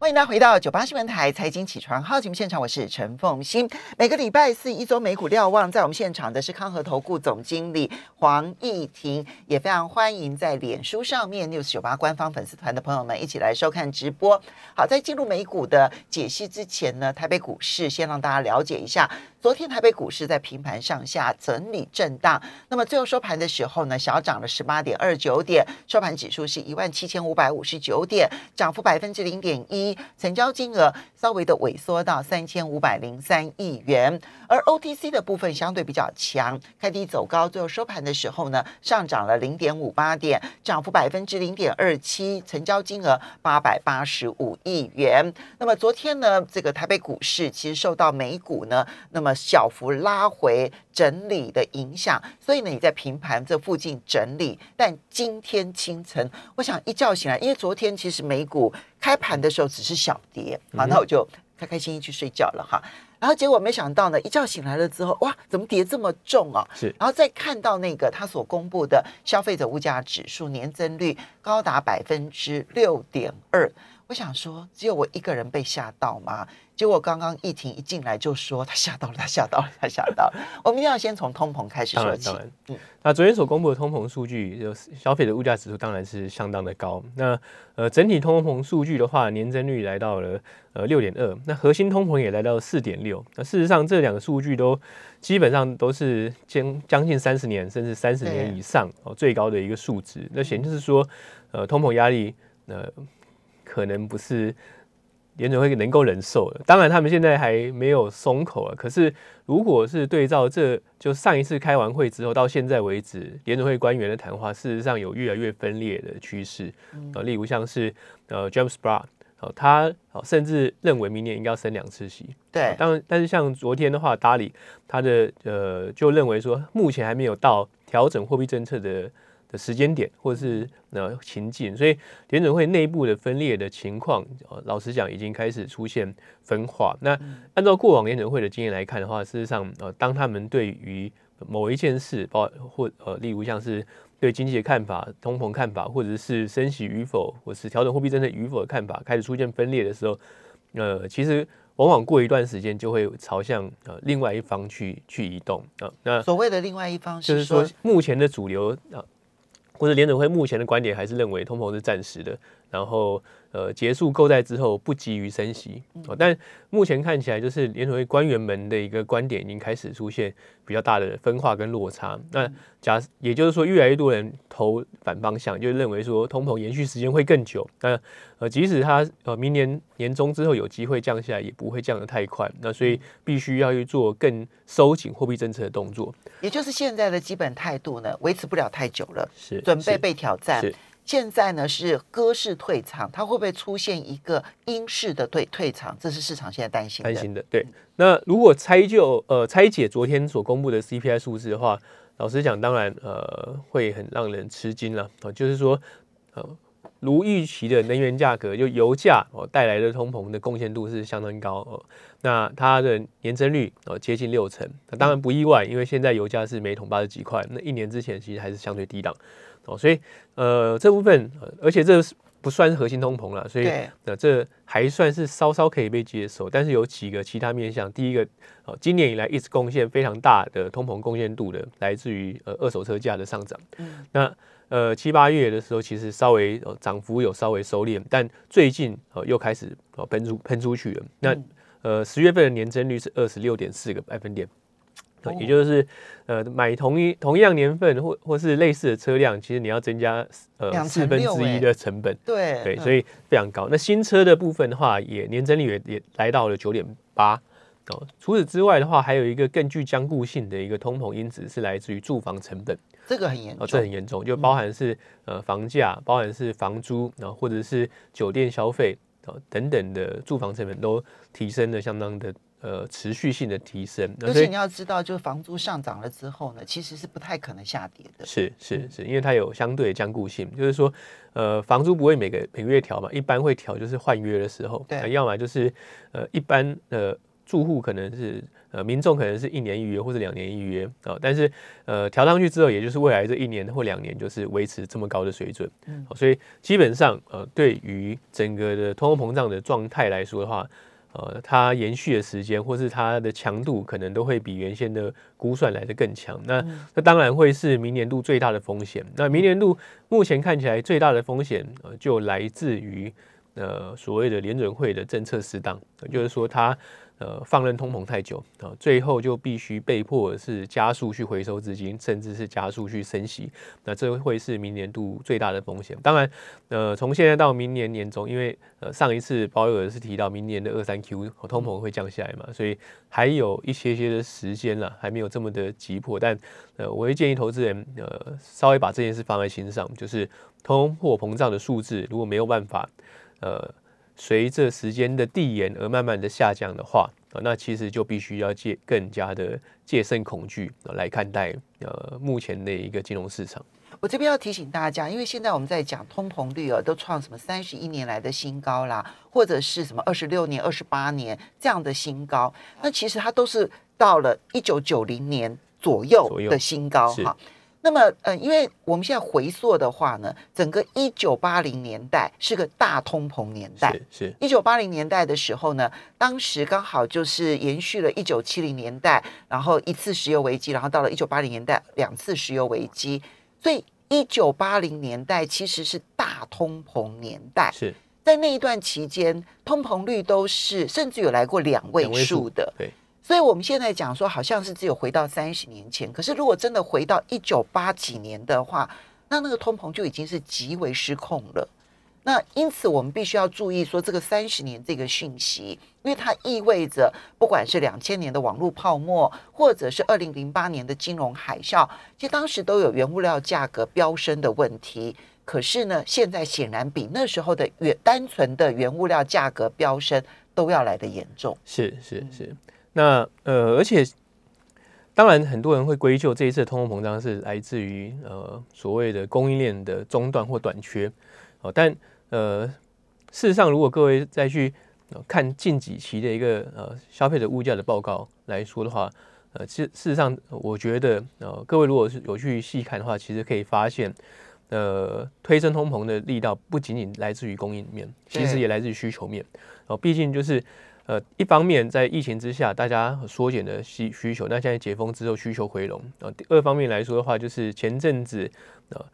欢迎大家回到九八新闻台财经起床号节目现场，我是陈凤欣。每个礼拜四一周美股瞭望，在我们现场的是康和投顾总经理黄义婷，也非常欢迎在脸书上面 news 九八官方粉丝团的朋友们一起来收看直播。好，在进入美股的解析之前呢，台北股市先让大家了解一下，昨天台北股市在平盘上下整理震荡，那么最后收盘的时候呢，小涨了十八点二九点，收盘指数是一万七千五百五十九点，涨幅百分之零点一。成交金额稍微的萎缩到三千五百零三亿元，而 OTC 的部分相对比较强，开低走高，最后收盘的时候呢，上涨了零点五八点，涨幅百分之零点二七，成交金额八百八十五亿元。那么昨天呢，这个台北股市其实受到美股呢那么小幅拉回整理的影响，所以呢你在平盘这附近整理，但今天清晨，我想一觉醒来，因为昨天其实美股。开盘的时候只是小跌，好，那我就开开心心去睡觉了哈。然后结果没想到呢，一觉醒来了之后，哇，怎么跌这么重啊？是，然后再看到那个他所公布的消费者物价指数年增率高达百分之六点二，我想说，只有我一个人被吓到吗？结果刚刚疫情一进来就说他吓到了，他吓到了，他吓到了。我们一定要先从通膨开始说起。嗯，那昨天所公布的通膨数据，就消费的物价指数当然是相当的高。那呃，整体通膨数据的话，年增率来到了呃六点二，那核心通膨也来到四点六。那事实上，这两个数据都基本上都是将将近三十年甚至三十年以上哦最高的一个数值。那显就是说，呃，通膨压力呃可能不是。联准会能够忍受的，当然他们现在还没有松口啊。可是，如果是对照这就上一次开完会之后到现在为止，联准会官员的谈话，事实上有越来越分裂的趋势啊。例如像是呃 James Brown 哦，他哦甚至认为明年应该要升两次息。对，当然，但是像昨天的话，达里他的呃就认为说，目前还没有到调整货币政策的。的时间点或者是呃情境，所以联准会内部的分裂的情况，老实讲已经开始出现分化。那按照过往联准会的经验来看的话，事实上呃，当他们对于某一件事，包或呃，例如像是对经济的看法、通膨看法，或者是升息与否，或是调整货币政策与否的看法开始出现分裂的时候，呃，其实往往过一段时间就会朝向呃另外一方去去移动啊。那所谓的另外一方就是说目前的主流啊。或者联准会目前的观点还是认为通膨是暂时的，然后。呃，结束购债之后不急于升息，但目前看起来就是联储会官员们的一个观点已经开始出现比较大的分化跟落差。那假也就是说，越来越多人投反方向，就认为说通膨延续时间会更久。那呃，即使它呃明年年中之后有机会降下来，也不会降得太快。那所以必须要去做更收紧货币政策的动作。也就是现在的基本态度呢，维持不了太久了，是准备被挑战。现在呢是鸽式退场，它会不会出现一个鹰式的退退场？这是市场现在担心担心的。对，那如果拆就呃拆解昨天所公布的 CPI 数字的话，老实讲，当然呃会很让人吃惊了啊，就是说呃如预期的能源价格就油价哦带来的通膨的贡献度是相当高哦，那它的年增率哦接近六成，那当然不意外，因为现在油价是每桶八十几块，那一年之前其实还是相对低档。哦，所以呃这部分，而且这不算是核心通膨了，所以那这还算是稍稍可以被接受。但是有几个其他面向，第一个，哦，今年以来一直贡献非常大的通膨贡献度的，来自于呃二手车价的上涨。嗯，那呃七八月的时候，其实稍微涨幅有稍微收敛，但最近呃又开始哦喷出喷出去了。那呃十月份的年增率是二十六点四个百分点。也就是，呃，买同一同样年份或或是类似的车辆，其实你要增加呃四分之一的成本，对对，所以非常高。那新车的部分的话，也年增率也也来到了九点八哦。除此之外的话，还有一个更具坚固性的一个通膨因子是来自于住房成本，这个很严重，这很严重，就包含是呃房价，包含是房租，然后或者是酒店消费啊等等的住房成本都提升了相当的。呃，持续性的提升，而且你要知道，就是房租上涨了之后呢，其实是不太可能下跌的。是是是，因为它有相对的坚固性，就是说，呃，房租不会每个每个月调嘛，一般会调就是换约的时候，对，要么就是呃一般呃住户可能是呃民众可能是一年一约或者两年一约啊，但是呃调上去之后，也就是未来这一年或两年就是维持这么高的水准，嗯，所以基本上呃对于整个的通货膨胀的状态来说的话。呃，它延续的时间或是它的强度，可能都会比原先的估算来的更强。那那当然会是明年度最大的风险。那明年度目前看起来最大的风险，呃，就来自于呃所谓的联准会的政策适当，就是说它。呃，放任通膨太久啊，最后就必须被迫是加速去回收资金，甚至是加速去升息。那这会是明年度最大的风险。当然，呃，从现在到明年年中，因为呃上一次鲍威尔是提到明年的二三 Q 通膨会降下来嘛，所以还有一些些的时间了，还没有这么的急迫。但呃，我会建议投资人呃稍微把这件事放在心上，就是通货膨胀的数字如果没有办法呃。随着时间的递延而慢慢的下降的话，啊，那其实就必须要戒更加的戒慎恐惧来看待呃目前的一个金融市场。我这边要提醒大家，因为现在我们在讲通膨率啊，都创什么三十一年来的新高啦，或者是什么二十六年、二十八年这样的新高，那其实它都是到了一九九零年左右的新高哈。那么，呃，因为我们现在回溯的话呢，整个一九八零年代是个大通膨年代。是。一九八零年代的时候呢，当时刚好就是延续了一九七零年代，然后一次石油危机，然后到了一九八零年代两次石油危机，所以一九八零年代其实是大通膨年代。是。在那一段期间，通膨率都是甚至有来过两位数的。对。所以我们现在讲说，好像是只有回到三十年前。可是，如果真的回到一九八几年的话，那那个通膨就已经是极为失控了。那因此，我们必须要注意说，这个三十年这个讯息，因为它意味着，不管是两千年的网络泡沫，或者是二零零八年的金融海啸，其实当时都有原物料价格飙升的问题。可是呢，现在显然比那时候的原单纯的原物料价格飙升都要来的严重。是是是。那呃，而且当然，很多人会归咎这一次的通货膨胀是来自于呃所谓的供应链的中断或短缺哦。但呃，事实上，如果各位再去看近几期的一个呃消费者物价的报告来说的话，呃，其实事实上，我觉得呃，各位如果是有去细看的话，其实可以发现，呃，推升通膨的力道不仅仅来自于供应面，其实也来自于需求面哦。毕竟就是。呃，一方面在疫情之下，大家缩减的需需求，那现在解封之后需求回笼啊。第二方面来说的话，就是前阵子呃，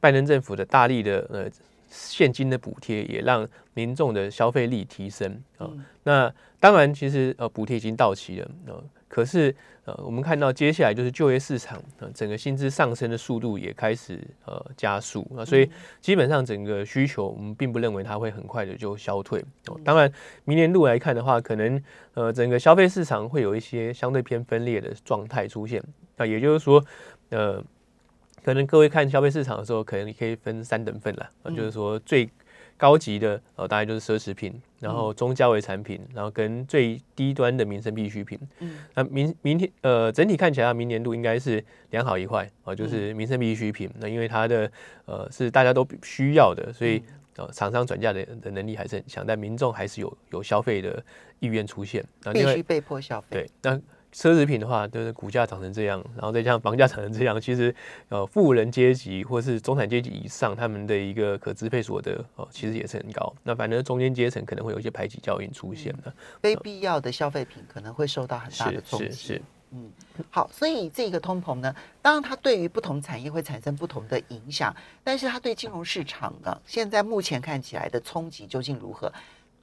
拜登政府的大力的呃现金的补贴，也让民众的消费力提升啊。那当然，其实呃补贴已经到期了啊。可是，呃，我们看到接下来就是就业市场，呃，整个薪资上升的速度也开始呃加速啊，所以基本上整个需求，我们并不认为它会很快的就消退。哦，当然，明年度来看的话，可能呃整个消费市场会有一些相对偏分裂的状态出现。那也就是说，呃，可能各位看消费市场的时候，可能你可以分三等份了啊，就是说最。高级的呃，大概就是奢侈品，然后中价位产品，然后跟最低端的民生必需品。嗯，那明明天呃，整体看起来明年度应该是良好一坏啊，就是民生必需品。那因为它的呃是大家都需要的，所以呃厂商转嫁的的能力还是很强，但民众还是有有消费的意愿出现。必须被迫消费。对，那。奢侈品的话，就是股价涨成这样，然后再加上房价涨成这样，其实呃，富人阶级或是中产阶级以上，他们的一个可支配所得哦，其实也是很高。那反正中间阶层可能会有一些排挤效应出现的，非必要的消费品可能会受到很大的冲击。是是，嗯，好，所以这个通膨呢，当然它对于不同产业会产生不同的影响，但是它对金融市场呢，现在目前看起来的冲击究竟如何？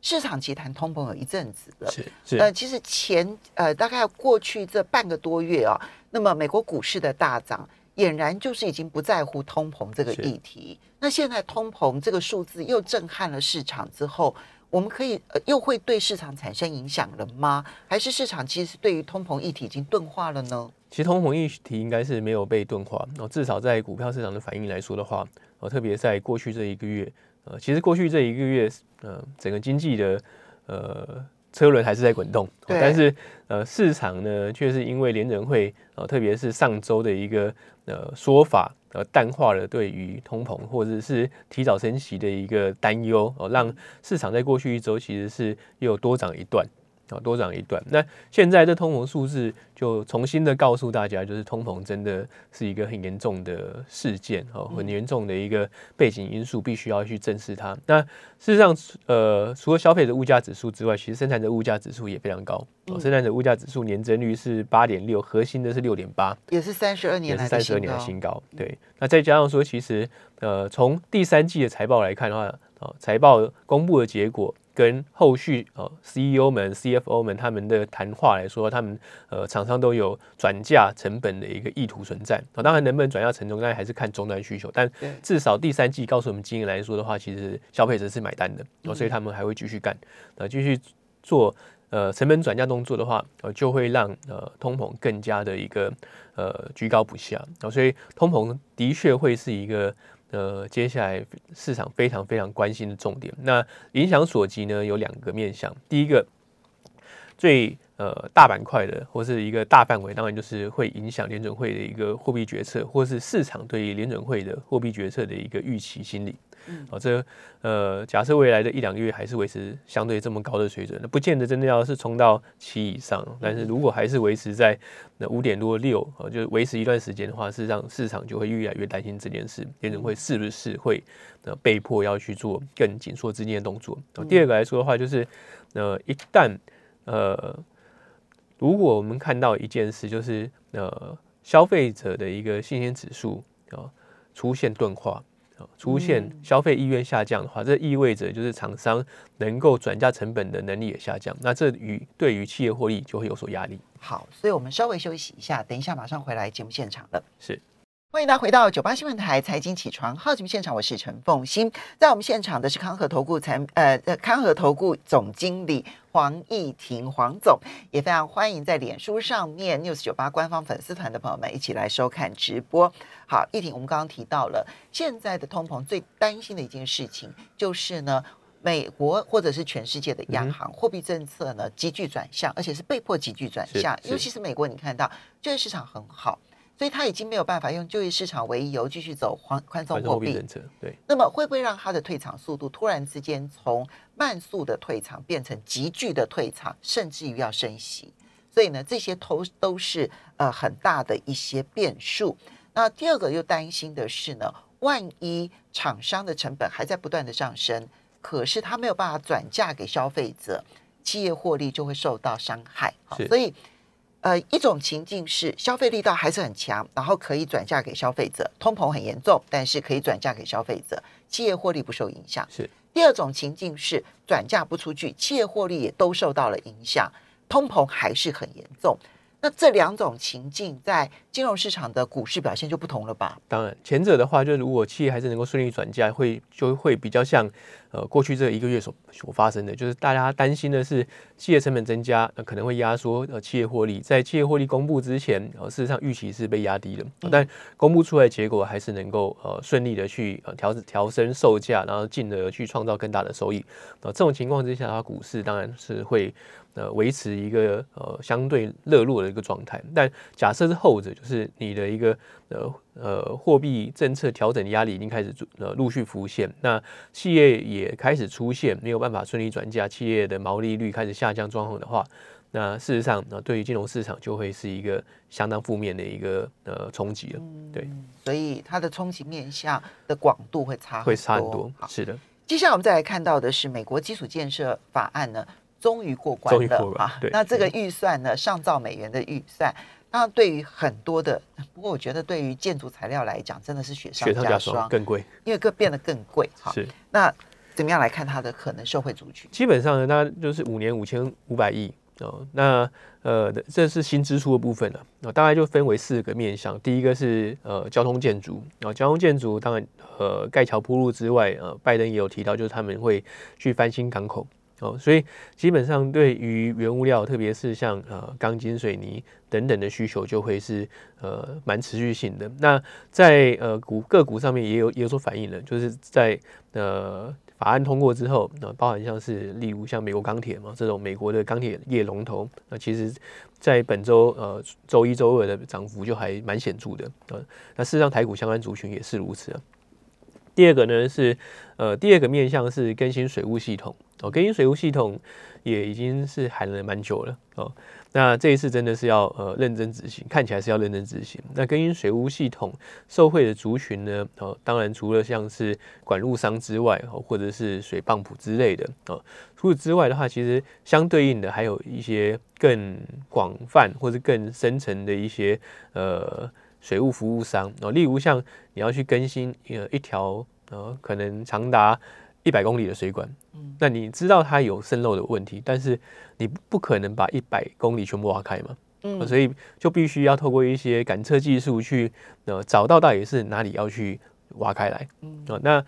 市场其实谈通膨有一阵子了，是是呃，其实前呃大概过去这半个多月啊，那么美国股市的大涨，俨然就是已经不在乎通膨这个议题。那现在通膨这个数字又震撼了市场之后，我们可以呃又会对市场产生影响了吗？还是市场其实对于通膨议题已经钝化了呢？其实通膨议题应该是没有被钝化，哦，至少在股票市场的反应来说的话，哦，特别在过去这一个月。呃，其实过去这一个月，呃，整个经济的呃车轮还是在滚动，但是呃市场呢，却是因为联准会呃，特别是上周的一个呃说法，呃淡化了对于通膨或者是提早升息的一个担忧，哦，让市场在过去一周其实是又多涨一段，啊，多涨一段。那现在这通膨数字就重新的告诉大家，就是通膨真的是一个很严重的事件哦，很严重的一个背景因素，必须要去正视它。那事实上，呃，除了消费者物价指数之外，其实生产者物价指数也非常高。哦生产者物价指数年增率是八点六，核心的是六点八，也是三十二年来三十二年的新高。对，那再加上说，其实呃，从第三季的财报来看的话，哦，财报公布的结果。跟后续呃 CEO 们、CFO 们他们的谈话来说，他们呃厂商都有转嫁成本的一个意图存在啊。当然，能不能转嫁成功，那还是看终端需求。但至少第三季告诉我们经验来说的话，其实消费者是买单的，所以他们还会继续干，呃，继续做呃成本转嫁动作的话，呃，就会让呃通膨更加的一个呃居高不下啊。所以通膨的确会是一个。呃，接下来市场非常非常关心的重点，那影响所及呢，有两个面向。第一个，最呃大板块的，或是一个大范围，当然就是会影响联准会的一个货币决策，或是市场对于联准会的货币决策的一个预期心理。哦，这呃，假设未来的一两个月还是维持相对这么高的水准，那不见得真的要是冲到七以上。但是如果还是维持在那五点多六，呃，就维持一段时间的话，事实上市场就会越来越担心这件事，联准会是不是会呃被迫要去做更紧缩资金的动作。第二个来说的话，就是呃，一旦呃，如果我们看到一件事，就是呃，消费者的一个信心指数啊出现钝化。出现消费意愿下降的话，这意味着就是厂商能够转嫁成本的能力也下降，那这与对于企业获利就会有所压力。好，所以我们稍微休息一下，等一下马上回来节目现场了。是。欢迎大家回到九八新闻台财经起床号节目现场，我是陈凤欣，在我们现场的是康和投顾财呃康和投顾总经理黄义婷黄总，也非常欢迎在脸书上面 news 九八官方粉丝团的朋友们一起来收看直播。好，义婷，我们刚刚提到了现在的通膨最担心的一件事情就是呢，美国或者是全世界的央行货币政策呢急剧转向，而且是被迫急剧转向，尤其是美国，你看到就业市场很好。所以他已经没有办法用就业市场为由继续走宽宽松货币政策，对。那么会不会让他的退场速度突然之间从慢速的退场变成急剧的退场，甚至于要升息？所以呢，这些都都是呃很大的一些变数。那第二个又担心的是呢，万一厂商的成本还在不断的上升，可是他没有办法转嫁给消费者，企业获利就会受到伤害。所以。呃，一种情境是消费力道还是很强，然后可以转嫁给消费者，通膨很严重，但是可以转嫁给消费者，企业获利不受影响。是第二种情境是转嫁不出去，企业获利也都受到了影响，通膨还是很严重。那这两种情境在金融市场的股市表现就不同了吧？当然，前者的话，就是如果企业还是能够顺利转嫁，会就会比较像呃过去这一个月所所发生的，就是大家担心的是企业成本增加，那可能会压缩呃企业获利。在企业获利公布之前，呃事实上预期是被压低的，但公布出来结果还是能够呃顺利的去呃调调升售价，然后进而去创造更大的收益。呃这种情况之下，它股市当然是会。呃，维持一个呃相对热络的一个状态，但假设是后者，就是你的一个呃呃货币政策调整的压力已经开始呃陆续浮现，那企业也开始出现没有办法顺利转嫁，企业的毛利率开始下降状况的话，那事实上，那对于金融市场就会是一个相当负面的一个呃冲击了。对，所以它的冲击面向的广度会差会差很多。是的，接下来我们再来看到的是美国基础建设法案呢。终于过关了啊！那这个预算呢，上兆美元的预算，那对于很多的，不过我觉得对于建筑材料来讲，真的是雪上加霜，更贵，因为更变得更贵。哈，是。那怎么样来看它的可能社会族群？基本上呢，那就是五年五千五百亿哦。那呃，这是新支出的部分了。那大概就分为四个面向。第一个是呃交通建筑啊，交通建筑当然呃盖桥铺路之外，呃，拜登也有提到，就是他们会去翻新港口。哦，所以基本上对于原物料，特别是像呃钢筋、水泥等等的需求，就会是呃蛮持续性的。那在呃股个股上面也有也有所反映了，就是在呃法案通过之后，那包含像是例如像美国钢铁嘛这种美国的钢铁业龙头，那其实在本周呃周一周二的涨幅就还蛮显著的。呃，那事实上台股相关族群也是如此。第二个呢是呃第二个面向是更新水务系统哦，更新水务系统也已经是喊了蛮久了哦。那这一次真的是要呃认真执行，看起来是要认真执行。那更新水务系统受惠的族群呢，哦，当然除了像是管路商之外，或者是水泵浦之类的，哦，除此之外的话，其实相对应的还有一些更广泛或者更深层的一些呃水务服务商哦，例如像你要去更新呃一条呃可能长达一百公里的水管，嗯，那你知道它有渗漏的问题，但是你不可能把一百公里全部挖开嘛，嗯，所以就必须要透过一些感测技术去呃找到到底是哪里要去挖开来，嗯，啊，那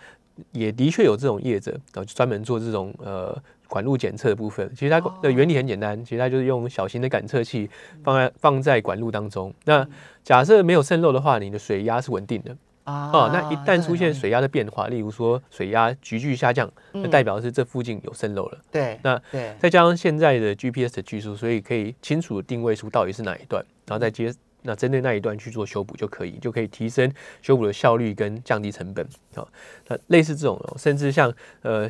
也的确有这种业者啊，专门做这种呃管路检测的部分。其实它的原理很简单，其实它就是用小型的感测器放在放在管路当中。那假设没有渗漏的话，你的水压是稳定的。哦，那一旦出现水压的变化，例如说水压急剧下降，那代表是这附近有渗漏了。对，那对，再加上现在的 GPS 的技术，所以可以清楚的定位出到底是哪一段，然后再接那针对那一段去做修补就可以，就可以提升修补的效率跟降低成本。好，那类似这种，甚至像呃。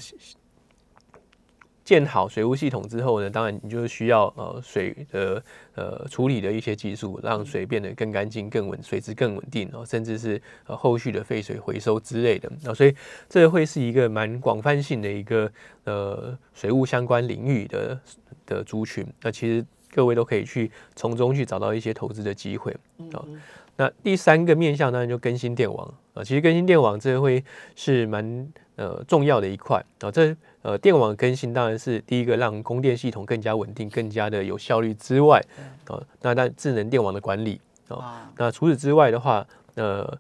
建好水务系统之后呢，当然你就需要呃水的呃处理的一些技术，让水变得更干净、更稳，水质更稳定哦，甚至是呃后续的废水回收之类的啊，所以这会是一个蛮广泛性的一个呃水务相关领域的的族群。那其实各位都可以去从中去找到一些投资的机会啊。那第三个面向当然就更新电网啊，其实更新电网这会是蛮呃重要的一块啊，这。呃，电网更新当然是第一个让供电系统更加稳定、更加的有效率之外，啊，那但智能电网的管理啊，那除此之外的话，呃，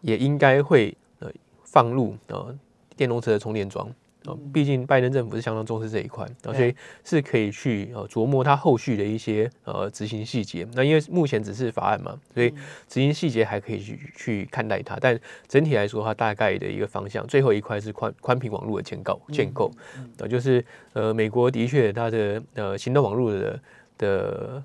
也应该会呃放入呃电动车的充电桩。啊，毕竟拜登政府是相当重视这一块，啊，所以是可以去呃琢磨它后续的一些呃执行细节。那因为目前只是法案嘛，所以执行细节还可以去去看待它。但整体来说，它大概的一个方向，最后一块是宽宽频网络的建构建构。啊，就是呃，美国的确它的呃行动网络的的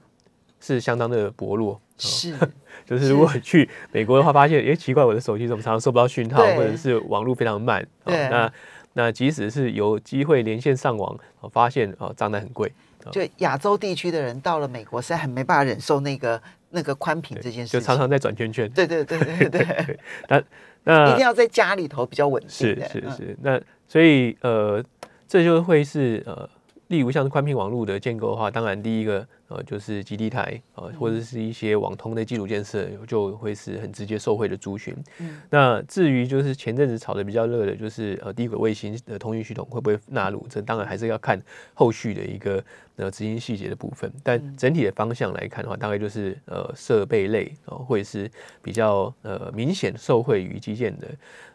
是相当的薄弱。是，就是如果去美国的话，发现哎奇怪，我的手机怎么常常收不到讯号，或者是网络非常慢。对，那。那即使是有机会连线上网，发现啊账单很贵。就亚洲地区的人到了美国，实在很没办法忍受那个那个宽频这件事，就常常在转圈圈。对对对对对。那那一定要在家里头比较稳定。是是是。那所以呃，这就会是呃，例如像是宽频网络的建构的话，当然第一个。呃，就是基地台啊，或者是一些网通的基础建设，就会是很直接受惠的族群。嗯，那至于就是前阵子炒的比较热的，就是呃低轨卫星的通讯系统会不会纳入？这当然还是要看后续的一个呃执行细节的部分。但整体的方向来看的话，大概就是呃设备类啊，会是比较呃明显受惠于基建的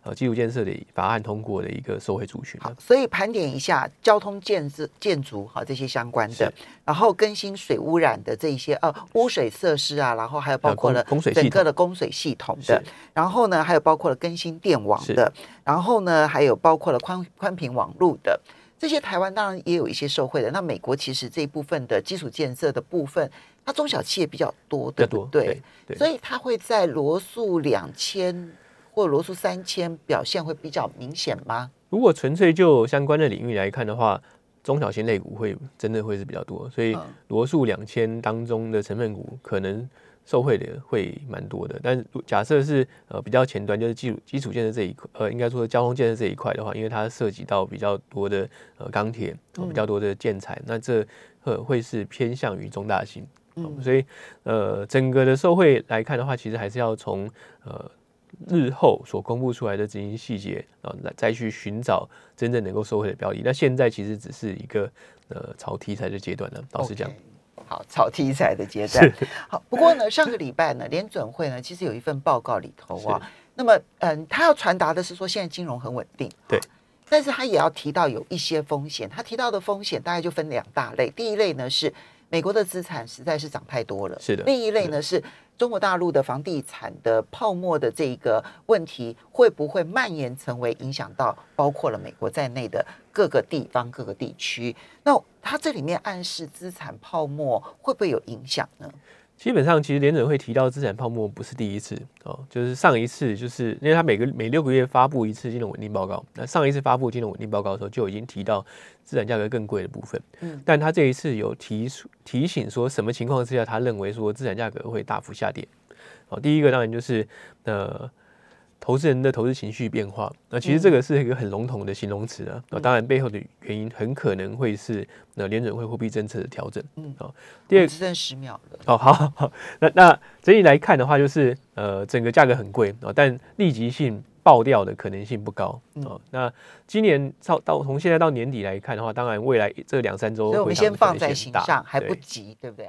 呃基础建设的法案通过的一个受惠族群。好，所以盘点一下交通建设建筑好这些相关的，然后更新水。污染的这一些呃污水设施啊，然后还有包括了整个的供水系统的，然后呢还有包括了更新电网的，然后呢还有包括了宽宽频网络的这些，台湾当然也有一些受惠的。那美国其实这一部分的基础建设的部分，它中小企业比较多，对不对？所以它会在罗素两千或罗素三千表现会比较明显吗？如果纯粹就相关的领域来看的话。中小型类股会真的会是比较多，所以罗素两千当中的成分股可能受惠的会蛮多的。但假设是呃比较前端，就是基础基础建设这一块，呃应该说交通建设这一块的话，因为它涉及到比较多的呃钢铁，比较多的建材，那这呃会是偏向于中大型。所以呃整个的受惠来看的话，其实还是要从呃。日后所公布出来的执行细节啊，来再去寻找真正能够收回的标的。那现在其实只是一个呃炒题材的阶段呢，老实讲。好，炒题材的阶段。好，不过呢，上个礼拜呢，联准会呢，其实有一份报告里头啊，那么嗯，他要传达的是说，现在金融很稳定。对。但是他也要提到有一些风险，他提到的风险大概就分两大类。第一类呢是美国的资产实在是涨太多了。是的。另一类呢是。中国大陆的房地产的泡沫的这个问题，会不会蔓延成为影响到包括了美国在内的各个地方、各个地区？那它这里面暗示资产泡沫会不会有影响呢？基本上，其实联准会提到资产泡沫不是第一次哦，就是上一次就是因为他每个每六个月发布一次金融稳定报告，那上一次发布金融稳定报告的时候就已经提到资产价格更贵的部分，嗯，但他这一次有提出提醒说什么情况之下他认为说资产价格会大幅下跌，哦，第一个当然就是呃。投资人的投资情绪变化，那其实这个是一个很笼统的形容词啊。那当然背后的原因很可能会是那联准会货币政策的调整。嗯，好，第二只剩十秒了。哦，好好，那那整体来看的话，就是呃，整个价格很贵啊，但立即性爆掉的可能性不高哦。那今年到到从现在到年底来看的话，当然未来这两三周，所以我们先放在心上，还不急，对不对？